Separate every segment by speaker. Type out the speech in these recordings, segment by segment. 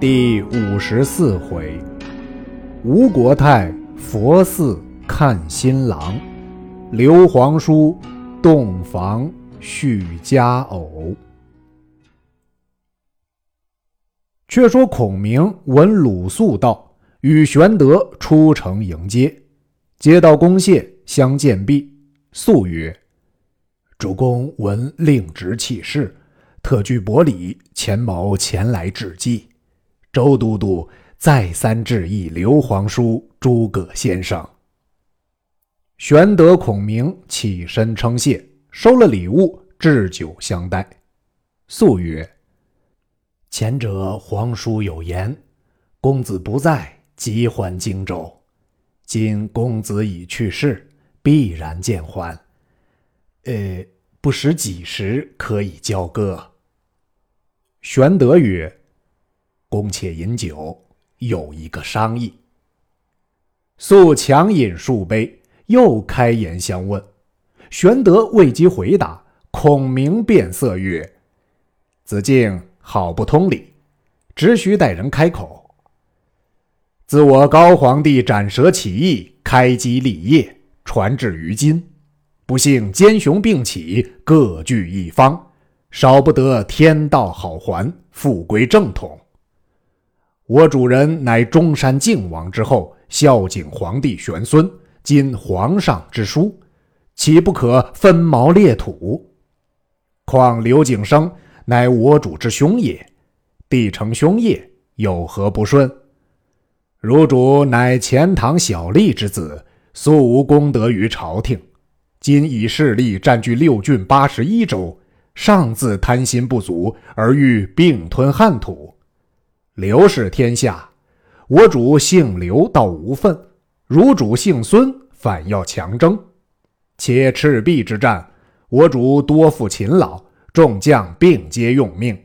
Speaker 1: 第五十四回，吴国太佛寺看新郎，刘皇叔洞房续佳偶。却说孔明闻鲁肃到，与玄德出城迎接，接到公谢，相见毕，肃曰：“主公闻令侄弃世，特具薄礼，前谋前来致祭。周都督再三致意刘皇叔、诸葛先生。”玄德、孔明起身称谢，收了礼物，置酒相待。肃曰。前者皇叔有言，公子不在，即还荆州。今公子已去世，必然见还。呃，不识几时可以交割？玄德曰：“公且饮酒，有一个商议。”肃强饮数杯，又开言相问。玄德未及回答，孔明变色曰：“子敬。”好不通理，只需待人开口。自我高皇帝斩蛇起义，开基立业，传至于今，不幸奸雄并起，各据一方，少不得天道好还，复归正统。我主人乃中山靖王之后，孝景皇帝玄孙，今皇上之叔，岂不可分毛裂土？况刘景升。乃我主之兄也，弟承兄业，有何不顺？汝主乃钱塘小吏之子，素无功德于朝廷，今以势力占据六郡八十一州，尚自贪心不足而欲并吞汉土。刘氏天下，我主姓刘倒无份，汝主姓孙反要强征。且赤壁之战，我主多负勤劳。众将并皆用命，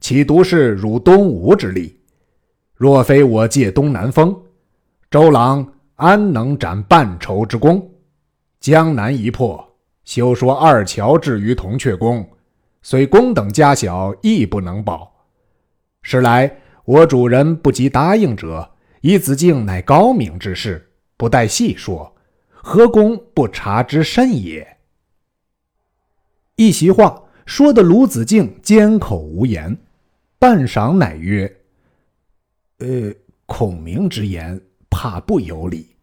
Speaker 1: 岂独是如东吴之力？若非我借东南风，周郎安能斩半筹之功？江南一破，休说二乔至于铜雀宫，虽宫等家小，亦不能保。时来我主人不及答应者，以子敬乃高明之士，不待细说，何公不察之甚也？一席话。说的鲁子敬缄口无言，半晌乃曰：“呃，孔明之言怕不有理，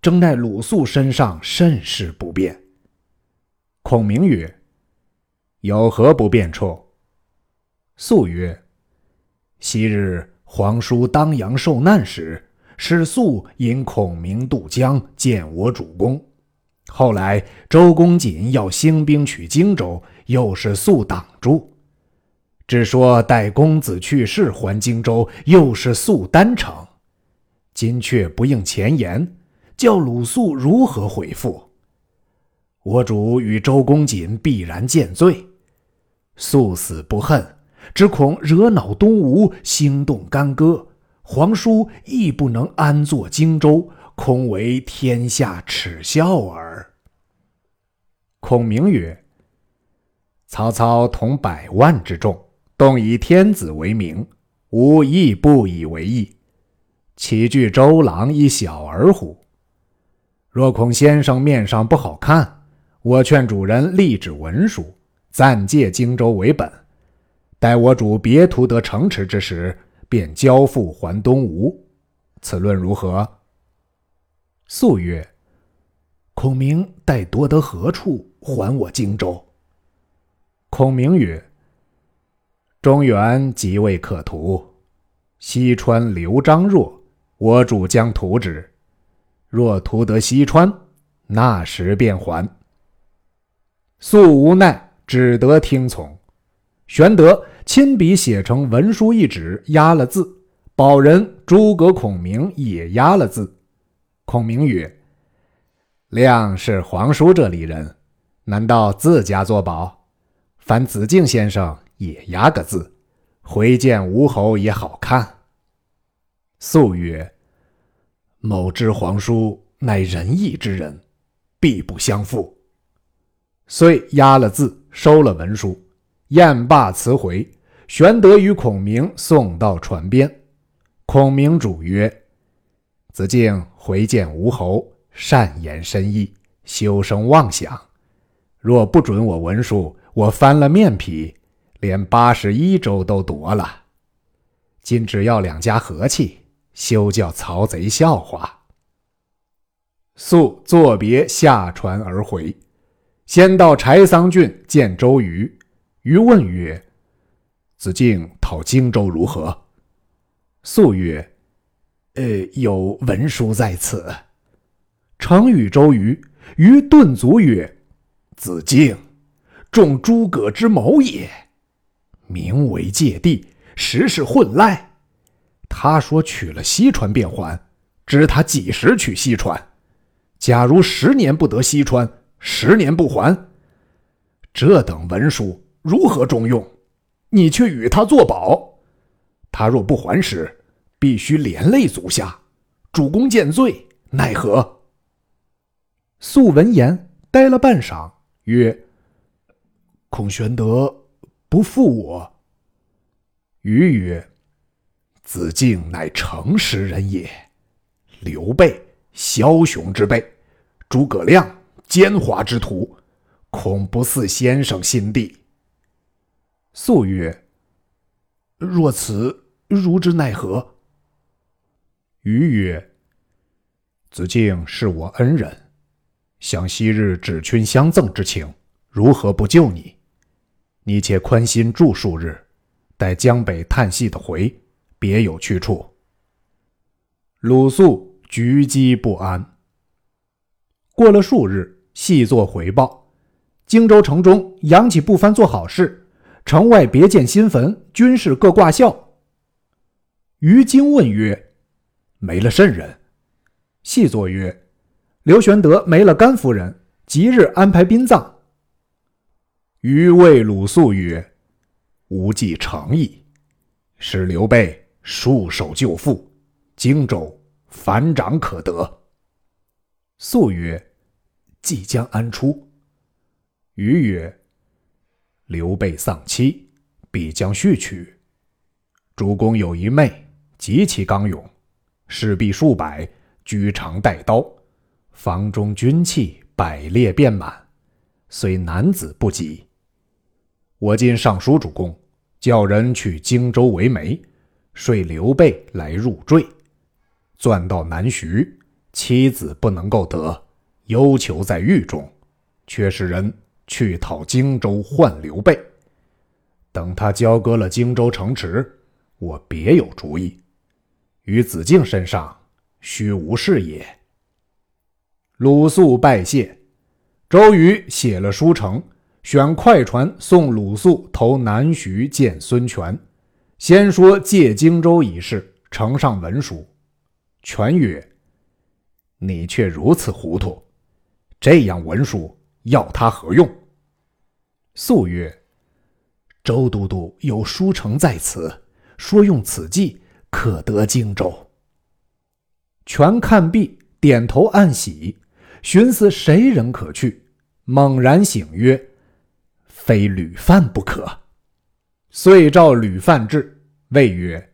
Speaker 1: 正在鲁肃身上甚是不便。”孔明曰：“有何不便处？”肃曰：“昔日皇叔当阳受难时，使肃引孔明渡江见我主公。”后来周公瑾要兴兵取荆州，又是速挡住；只说待公子去世还荆州，又是速单城。今却不应前言，叫鲁肃如何回复？我主与周公瑾必然见罪，速死不恨，只恐惹恼东吴，兴动干戈，皇叔亦不能安坐荆州。空为天下耻笑耳。孔明曰：“曹操统百万之众，动以天子为名，吾亦不以为意。岂惧周郎一小儿乎？若恐先生面上不好看，我劝主人立纸文书，暂借荆州为本，待我主别图得城池之时，便交付还东吴。此论如何？”肃曰：“孔明待夺得何处，还我荆州？”孔明曰：“中原即未可图，西川刘璋弱，我主将图之。若图得西川，那时便还。”肃无奈，只得听从。玄德亲笔写成文书一纸，压了字，保人诸葛孔明也压了字。孔明曰：“亮是皇叔这里人，难道自家作保？凡子敬先生也压个字，回见吴侯也好看。”肃曰：“某知皇叔乃仁义之人，必不相负。”遂压了字，收了文书，宴罢辞回。玄德与孔明送到船边，孔明主曰：“子敬回见吴侯，善言深意，休生妄想。若不准我文书，我翻了面皮，连八十一州都夺了。今只要两家和气，休叫曹贼笑话。”素作别下船而回，先到柴桑郡见周瑜。瑜问曰：“子敬讨荆州如何？”素曰：“呃，有文书在此。”常与周瑜。瑜顿足曰：“子敬，中诸葛之谋也。名为借地，实是混赖。他说取了西川便还，知他几时取西川？”假如十年不得西川，十年不还，这等文书如何中用？你却与他作保，他若不还时，必须连累足下。主公见罪，奈何？素闻言，呆了半晌，曰：“孔玄德不负我。”瑜曰：“子敬乃诚实人也。刘备。”枭雄之辈，诸葛亮奸猾之徒，恐不似先生心地。素曰：“若此，如之奈何？”瑜曰：“子敬是我恩人，想昔日指君相赠之情，如何不救你？你且宽心住数日，待江北探细的回，别有去处。”鲁肃。局机不安。过了数日，细作回报：荆州城中扬起布帆做好事，城外别建新坟，军士各挂孝。于京问曰：“没了甚人？”细作曰：“刘玄德没了甘夫人，即日安排殡葬。”于谓鲁肃曰：“无计成矣，使刘备束手就缚，荆州。”反掌可得。肃曰：“即将安出？”于曰：“刘备丧妻，必将续娶。主公有一妹，极其刚勇，士婢数百，居常带刀，房中军器百列遍满，虽男子不及。我今上书主公，叫人去荆州为媒，说刘备来入赘。”钻到南徐，妻子不能够得，忧囚在狱中，却使人去讨荆州换刘备。等他交割了荆州城池，我别有主意。于子敬身上，须无事也。鲁肃拜谢，周瑜写了书呈，选快船送鲁肃投南徐见孙权，先说借荆州一事，呈上文书。权曰：“你却如此糊涂，这样文书要他何用？”素曰：“周都督有书城在此，说用此计可得荆州。”权看毕，点头暗喜，寻思谁人可去，猛然醒曰：“非吕范不可。”遂召吕范至，谓曰。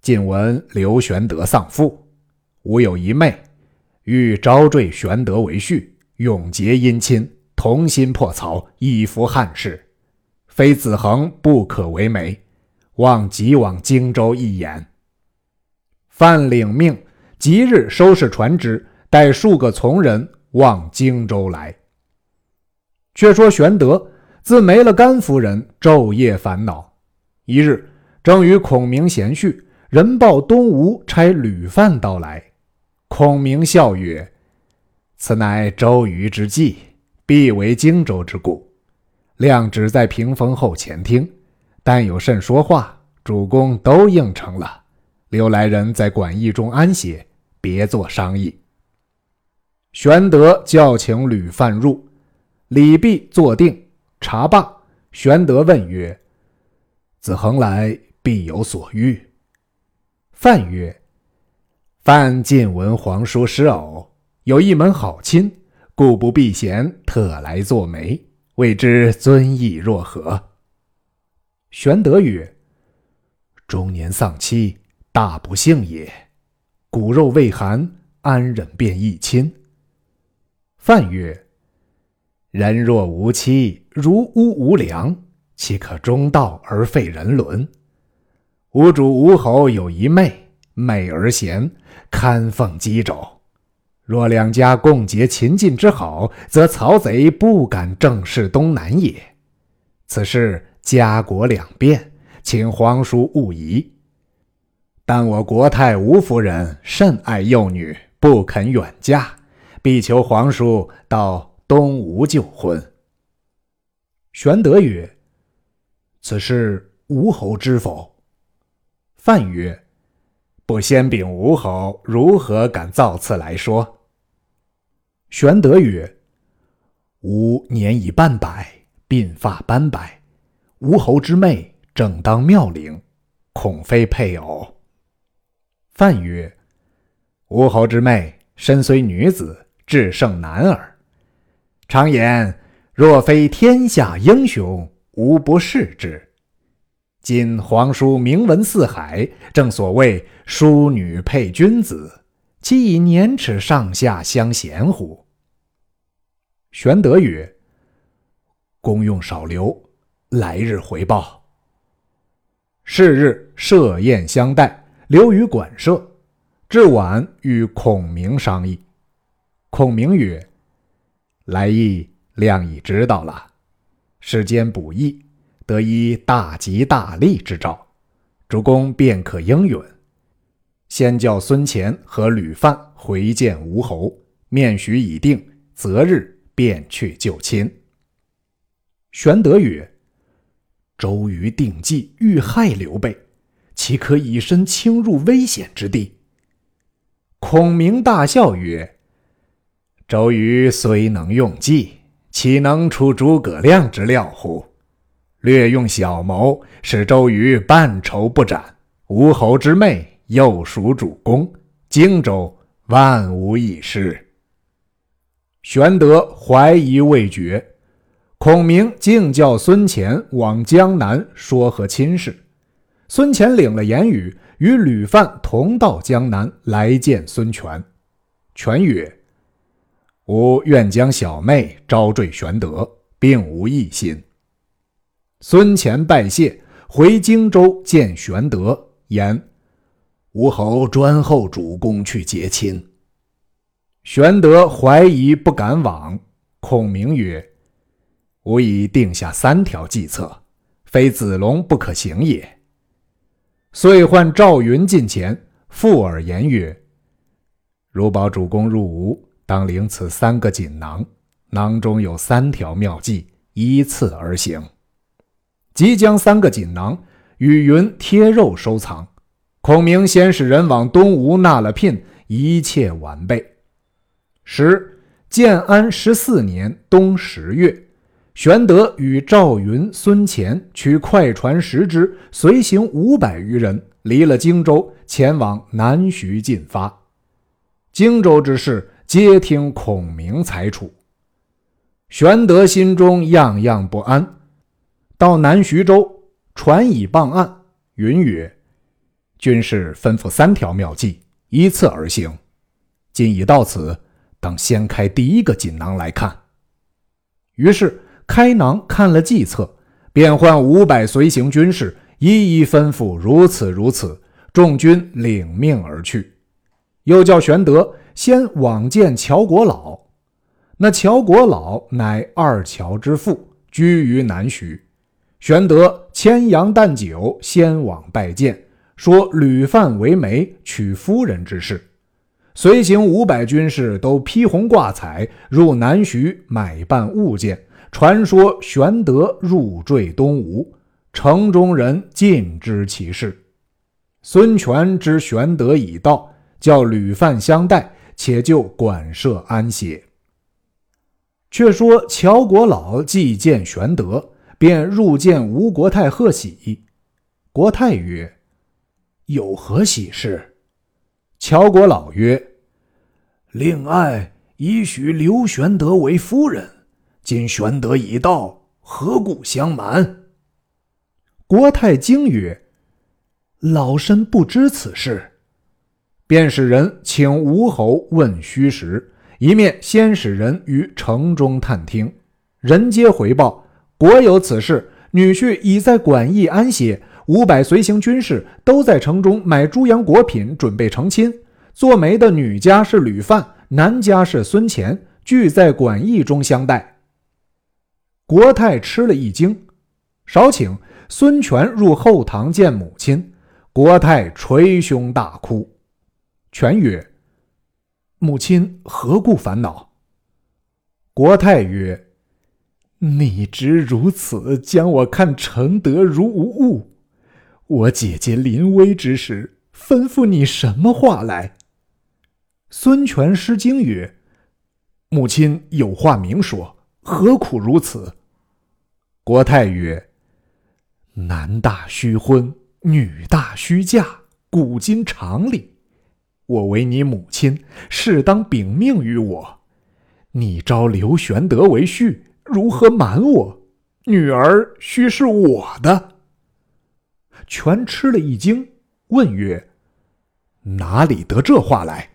Speaker 1: 近闻刘玄德丧父，吾有一妹，欲招赘玄德为婿，永结姻亲，同心破曹，以服汉室。非子恒不可为媒，望即往荆州一言。范领命，即日收拾船只，带数个从人往荆州来。却说玄德自没了甘夫人，昼夜烦恼。一日，正与孔明闲叙。人报东吴差吕范到来，孔明笑曰：“此乃周瑜之计，必为荆州之故。亮只在屏风后前听，但有甚说话，主公都应承了。留来人在馆驿中安歇，别做商议。”玄德叫请吕范入，礼毕坐定，茶罢，玄德问曰：“子恒来，必有所欲？”范曰：“范近闻皇叔失偶，有一门好亲，故不避嫌，特来作媒，未知尊意若何？”玄德曰：“中年丧妻，大不幸也。骨肉未寒，安忍便易亲？”范曰：“人若无妻，如屋无梁，岂可中道而废人伦？吾主吴侯有一妹，美而贤，堪奉箕肘。若两家共结秦晋之好，则曹贼不敢正视东南也。此事家国两便，请皇叔勿疑。但我国太吴夫人甚爱幼女，不肯远嫁。”必求皇叔到东吴就婚。玄德曰：“此事吴侯知否？”范曰：“不先禀吴侯，如何敢造次来说？”玄德曰：“吾年已半百，鬓发斑白，吴侯之妹正当妙龄，恐非配偶。”范曰：“吴侯之妹身虽女子。”至胜男儿，常言若非天下英雄，无不视之。今皇叔名闻四海，正所谓淑女配君子，岂以年齿上下相嫌乎？玄德曰：“公用少留，来日回报。”是日设宴相待，留于馆舍。至晚，与孔明商议。孔明曰：“来意亮已知道了，世间补益，得一大吉大利之兆，主公便可应允。先叫孙乾和吕范回见吴侯，面许已定，择日便去就亲。”玄德曰：“周瑜定计欲害刘备，岂可以身轻入危险之地？”孔明大笑曰。周瑜虽能用计，岂能出诸葛亮之料乎？略用小谋，使周瑜半筹不展。吴侯之妹又属主公，荆州万无一失。玄德怀疑未决，孔明竟叫孙乾往江南说和亲事。孙乾领了言语，与吕范同到江南来见孙权。权曰。吾愿将小妹招赘玄德，并无异心。孙乾拜谢，回荆州见玄德，言：“吴侯专候主公去结亲。”玄德怀疑，不敢往。孔明曰：“吾已定下三条计策，非子龙不可行也。”遂唤赵云近前，附耳言曰：“如保主公入吴。”当领此三个锦囊，囊中有三条妙计，依次而行。即将三个锦囊与云贴肉收藏。孔明先使人往东吴纳了聘，一切完备。十建安十四年冬十月，玄德与赵云、孙乾取快船十只，随行五百余人，离了荆州，前往南徐进发。荆州之事。皆听孔明裁处，玄德心中样样不安。到南徐州，船已傍岸。云曰：“军士吩咐三条妙计，依次而行。今已到此，等先开第一个锦囊来看。”于是开囊看了计策，便唤五百随行军士，一一吩咐如此如此。众军领命而去，又叫玄德。先往见乔国老，那乔国老乃二乔之父，居于南徐。玄德牵羊担酒，先往拜见，说吕范为媒，娶夫人之事。随行五百军士都披红挂彩，入南徐买办物件。传说玄德入赘东吴，城中人尽知其事。孙权知玄德已到，叫吕范相待。且就馆舍安歇。却说乔国老既见玄德，便入见吴国太贺喜。国太曰：“有何喜事？”乔国老曰：“令爱已许刘玄德为夫人，今玄德已到，何故相瞒？”国太惊曰：“老身不知此事。”便使人请吴侯问虚实，一面先使人于城中探听，人皆回报：果有此事，女婿已在馆驿安歇，五百随行军士都在城中买猪羊果品，准备成亲。做媒的女家是吕范，男家是孙乾，俱在馆驿中相待。国泰吃了一惊，少请孙权入后堂见母亲。国泰捶胸大哭。权曰：“母亲何故烦恼？”国泰曰：“你直如此将我看承德如无物，我姐姐临危之时吩咐你什么话来？”孙权失惊曰：“母亲有话明说，何苦如此？”国泰曰：“男大须婚，女大须嫁，古今常理。”我为你母亲，适当禀命于我。你招刘玄德为婿，如何瞒我？女儿须是我的。全吃了一惊，问曰：“哪里得这话来？”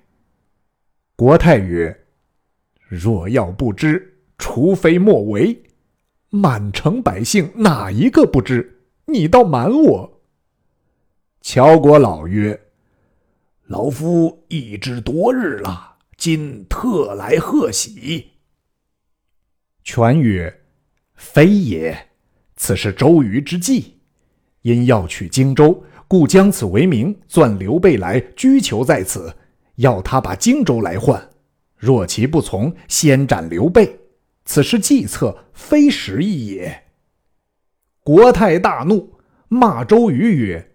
Speaker 1: 国泰曰：“若要不知，除非莫为。满城百姓哪一个不知？你倒瞒我。”乔国老曰。老夫已知多日了，今特来贺喜。权曰：“非也，此是周瑜之计，因要取荆州，故将此为名，钻刘备来拘囚在此，要他把荆州来换。若其不从，先斩刘备。此是计策，非时意也。”国泰大怒，骂周瑜曰。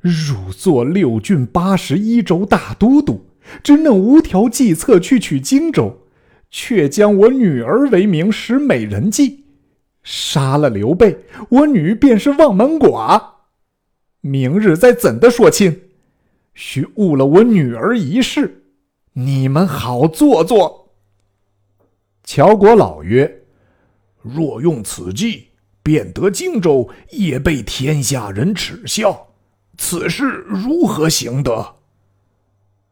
Speaker 1: 汝作六郡八十一州大都督，只能无条计策去取荆州，却将我女儿为名使美人计，杀了刘备，我女便是望门寡。明日再怎的说亲，须误了我女儿一世，你们好做作。乔国老曰：“若用此计，便得荆州，也被天下人耻笑。”此事如何行得？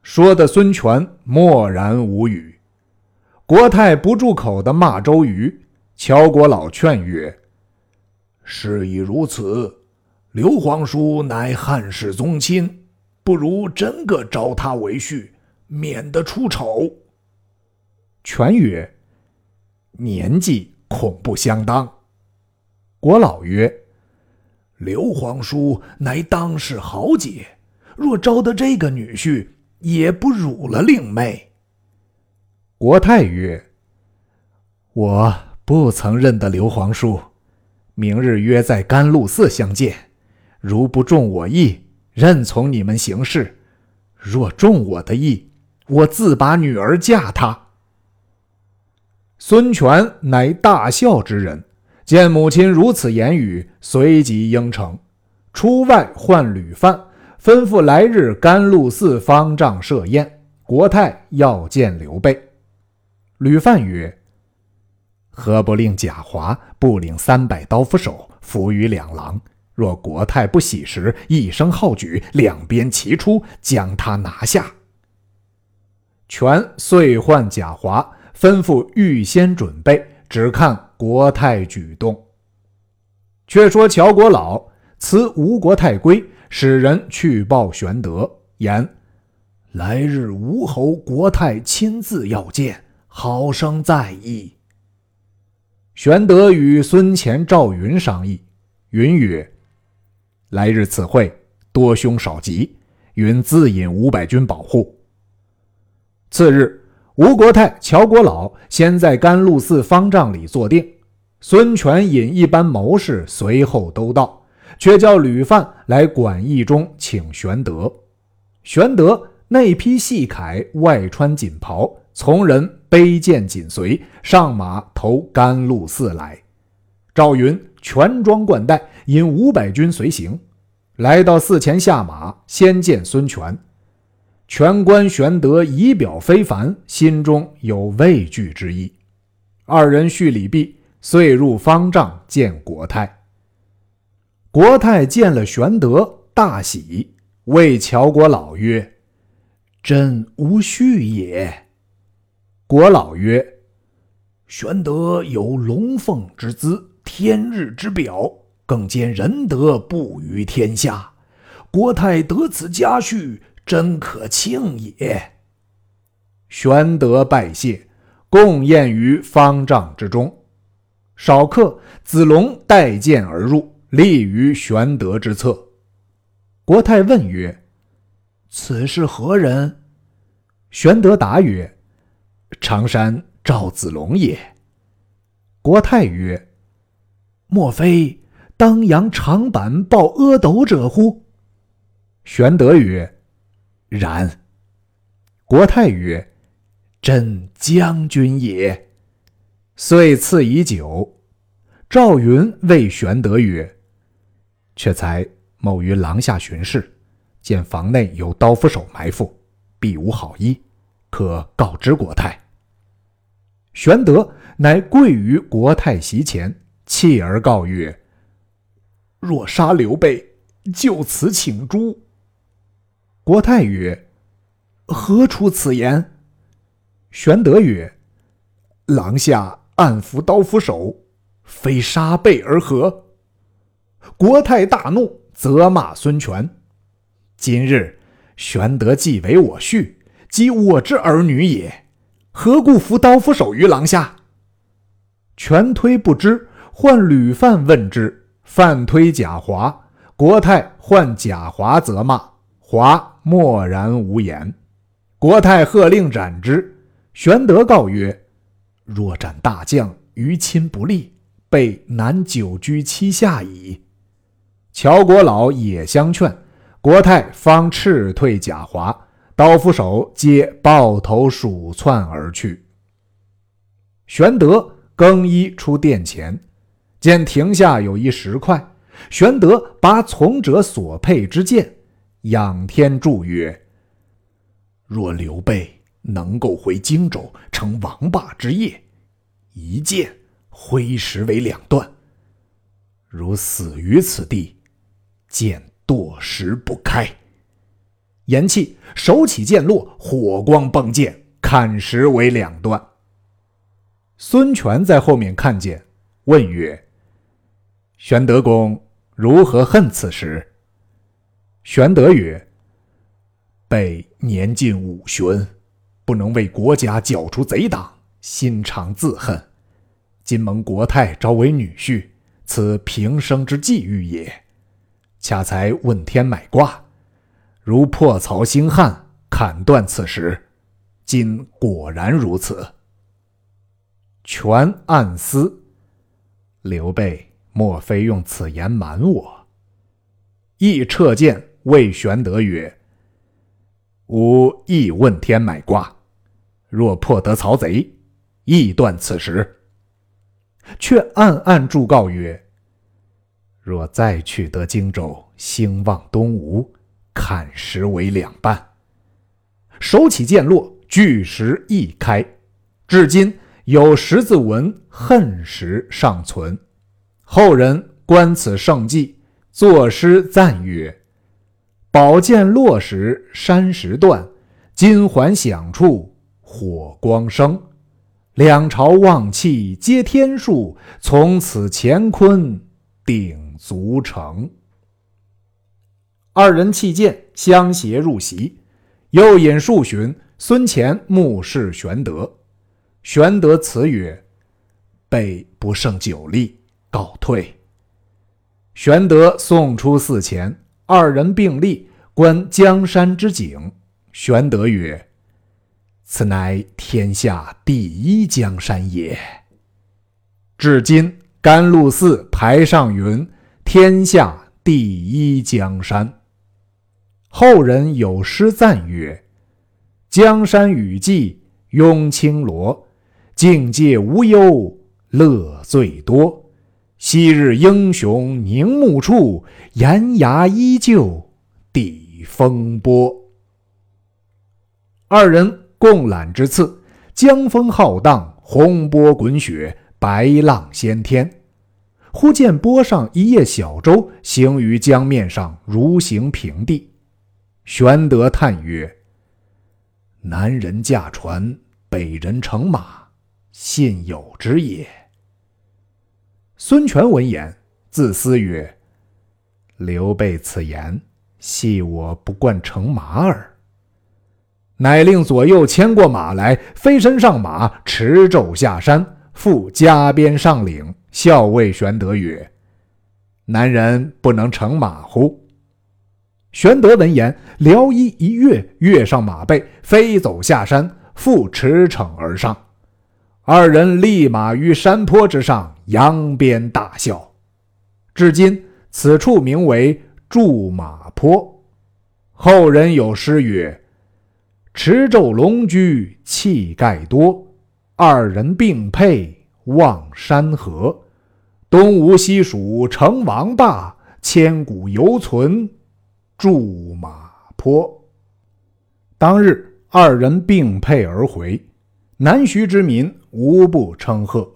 Speaker 1: 说的孙权默然无语。国泰不住口的骂周瑜。乔国老劝曰：“事已如此，刘皇叔乃汉室宗亲，不如真个招他为婿，免得出丑。”权曰：“年纪恐不相当。”国老曰。刘皇叔乃当世豪杰，若招得这个女婿，也不辱了令妹。国泰曰：“我不曾认得刘皇叔，明日约在甘露寺相见。如不中我意，任从你们行事；若中我的意，我自把女儿嫁他。”孙权乃大孝之人。见母亲如此言语，随即应承，出外唤吕范，吩咐来日甘露寺方丈设宴。国泰要见刘备。吕范曰：“何不令贾华不领三百刀斧手，伏于两廊？若国泰不喜时，一声号举，两边齐出，将他拿下。”权遂唤贾华，吩咐预先准备，只看。国泰举动。却说乔国老辞吴国太归，使人去报玄德，言来日吴侯国泰亲自要见，好生在意。玄德与孙乾、赵云商议，云曰：“来日此会多凶少吉，云自引五百军保护。”次日。吴国太、乔国老先在甘露寺方丈里坐定，孙权引一班谋士随后都到，却叫吕范来馆驿中请玄德。玄德内披细铠，外穿锦袍，从人背剑紧随，上马投甘露寺来。赵云全装冠带，引五百军随行，来到寺前下马，先见孙权。权官玄德仪表非凡，心中有畏惧之意。二人叙礼毕，遂入方丈见国泰。国泰见了玄德，大喜，谓乔国老曰：“朕无序也。”国老曰：“玄德有龙凤之姿，天日之表，更兼仁德布于天下。国太得此佳婿，真可庆也。”玄德拜谢，共宴于方丈之中。少客，子龙带剑而入，立于玄德之侧。国泰问曰：“此是何人？”玄德答曰：“常山赵子龙也。”国泰曰：“莫非当阳长坂抱阿斗者乎？”玄德曰：“然。”国泰曰：“真将军也。”遂赐以酒。赵云谓玄德曰：“却才某于廊下巡视，见房内有刀斧手埋伏，必无好意，可告知国泰。”玄德乃跪于国泰席前，泣而告曰：“若杀刘备，就此请诛。”国泰曰：“何出此言？”玄德曰：“廊下。”暗伏刀斧手，非杀备而何？国泰大怒，责骂孙权。今日玄德既为我婿，即我之儿女也，何故伏刀斧手于廊下？权推不知，唤吕范问之，范推贾华，国泰唤贾华责骂，华默然无言。国泰喝令斩之。玄德告曰。若斩大将，于亲不利，备难久居期下矣。乔国老也相劝，国泰方斥退贾华，刀斧手皆抱头鼠窜而去。玄德更衣出殿前，见亭下有一石块，玄德拔从者所佩之剑，仰天祝曰：“若刘备。”能够回荆州，成王霸之业，一剑挥石为两段。如死于此地，剑堕石不开。言讫，手起剑落，火光迸溅，砍石为两段。孙权在后面看见，问曰：“玄德公如何恨此时？”玄德曰：“备年近五旬。”不能为国家剿除贼党，心常自恨。今蒙国太招为女婿，此平生之际遇也。恰才问天买卦，如破曹兴汉，砍断此时。今果然如此。权暗思：刘备莫非用此言瞒我？亦撤剑谓玄德曰。吾亦问天买卦，若破得曹贼，亦断此时。却暗暗祝告曰：若再取得荆州，兴旺东吴，砍石为两半。手起剑落，巨石一开，至今有十字纹“恨石”尚存。后人观此胜迹，作诗赞曰。宝剑落时山石断，金环响处火光生。两朝望气皆天数，从此乾坤鼎足成。二人弃剑，相携入席。又饮数巡，孙乾目视玄德。玄德辞曰：“备不胜酒力，告退。”玄德送出寺前。二人并立，观江山之景。玄德曰：“此乃天下第一江山也。至今甘露寺牌上云：‘天下第一江山。’后人有诗赞曰：‘江山雨霁拥青罗，境界无忧乐最多。’”昔日英雄凝目处，岩崖依旧抵风波。二人共览之次，江风浩荡，洪波滚雪，白浪掀天。忽见波上一叶小舟行于江面上，如行平地。玄德叹曰：“南人驾船，北人乘马，信有之也。”孙权闻言，自思曰：“刘备此言，系我不惯乘马耳。”乃令左右牵过马来，飞身上马，持胄下山，复加鞭上领，笑谓玄德曰：“南人不能乘马乎？”玄德闻言，撩衣一跃，跃上马背，飞走下山，复驰骋而上。二人立马于山坡之上，扬鞭大笑。至今此处名为驻马坡。后人有诗曰：“持胄龙驹气盖多，二人并辔望山河。东吴西蜀成王霸，千古犹存。”驻马坡。当日二人并辔而回，南徐之民无不称贺。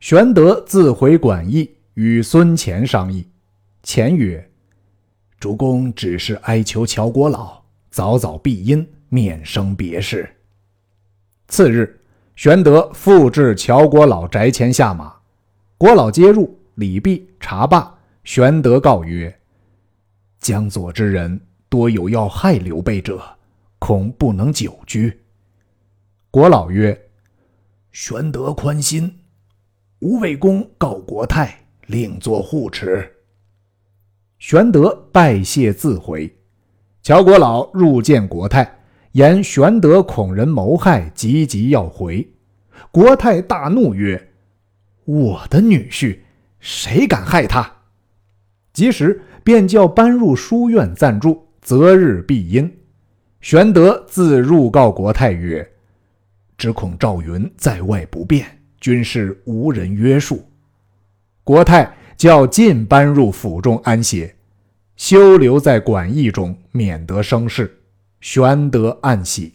Speaker 1: 玄德自回馆驿，与孙乾商议。乾曰：“主公只是哀求乔国老早早避阴，免生别事。”次日，玄德复至乔国老宅前下马，国老接入，礼毕，茶罢。玄德告曰：江左之人多有要害刘备者，恐不能久居。国老曰：“玄德宽心，吾魏公告国泰，另作护持。”玄德拜谢自回。乔国老入见国泰，言玄德恐人谋害，急急要回。国泰大怒曰：“我的女婿，谁敢害他？”及时。便叫搬入书院暂住，择日必阴。玄德自入告国泰曰：“只恐赵云在外不便，军事无人约束。”国泰叫尽搬入府中安歇，休留在馆驿中，免得生事。玄德暗喜。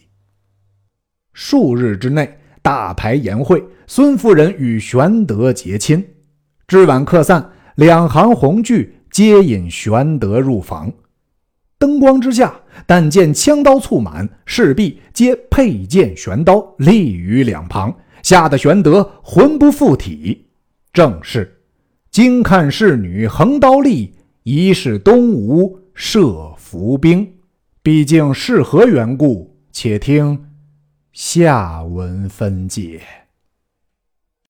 Speaker 1: 数日之内，大排筵会，孙夫人与玄德结亲。至晚客散，两行红炬。接引玄德入房，灯光之下，但见枪刀簇满，势必皆佩剑玄刀立于两旁，吓得玄德魂不附体。正是惊看侍女横刀立，疑是东吴设伏兵。毕竟是何缘故？且听下文分解。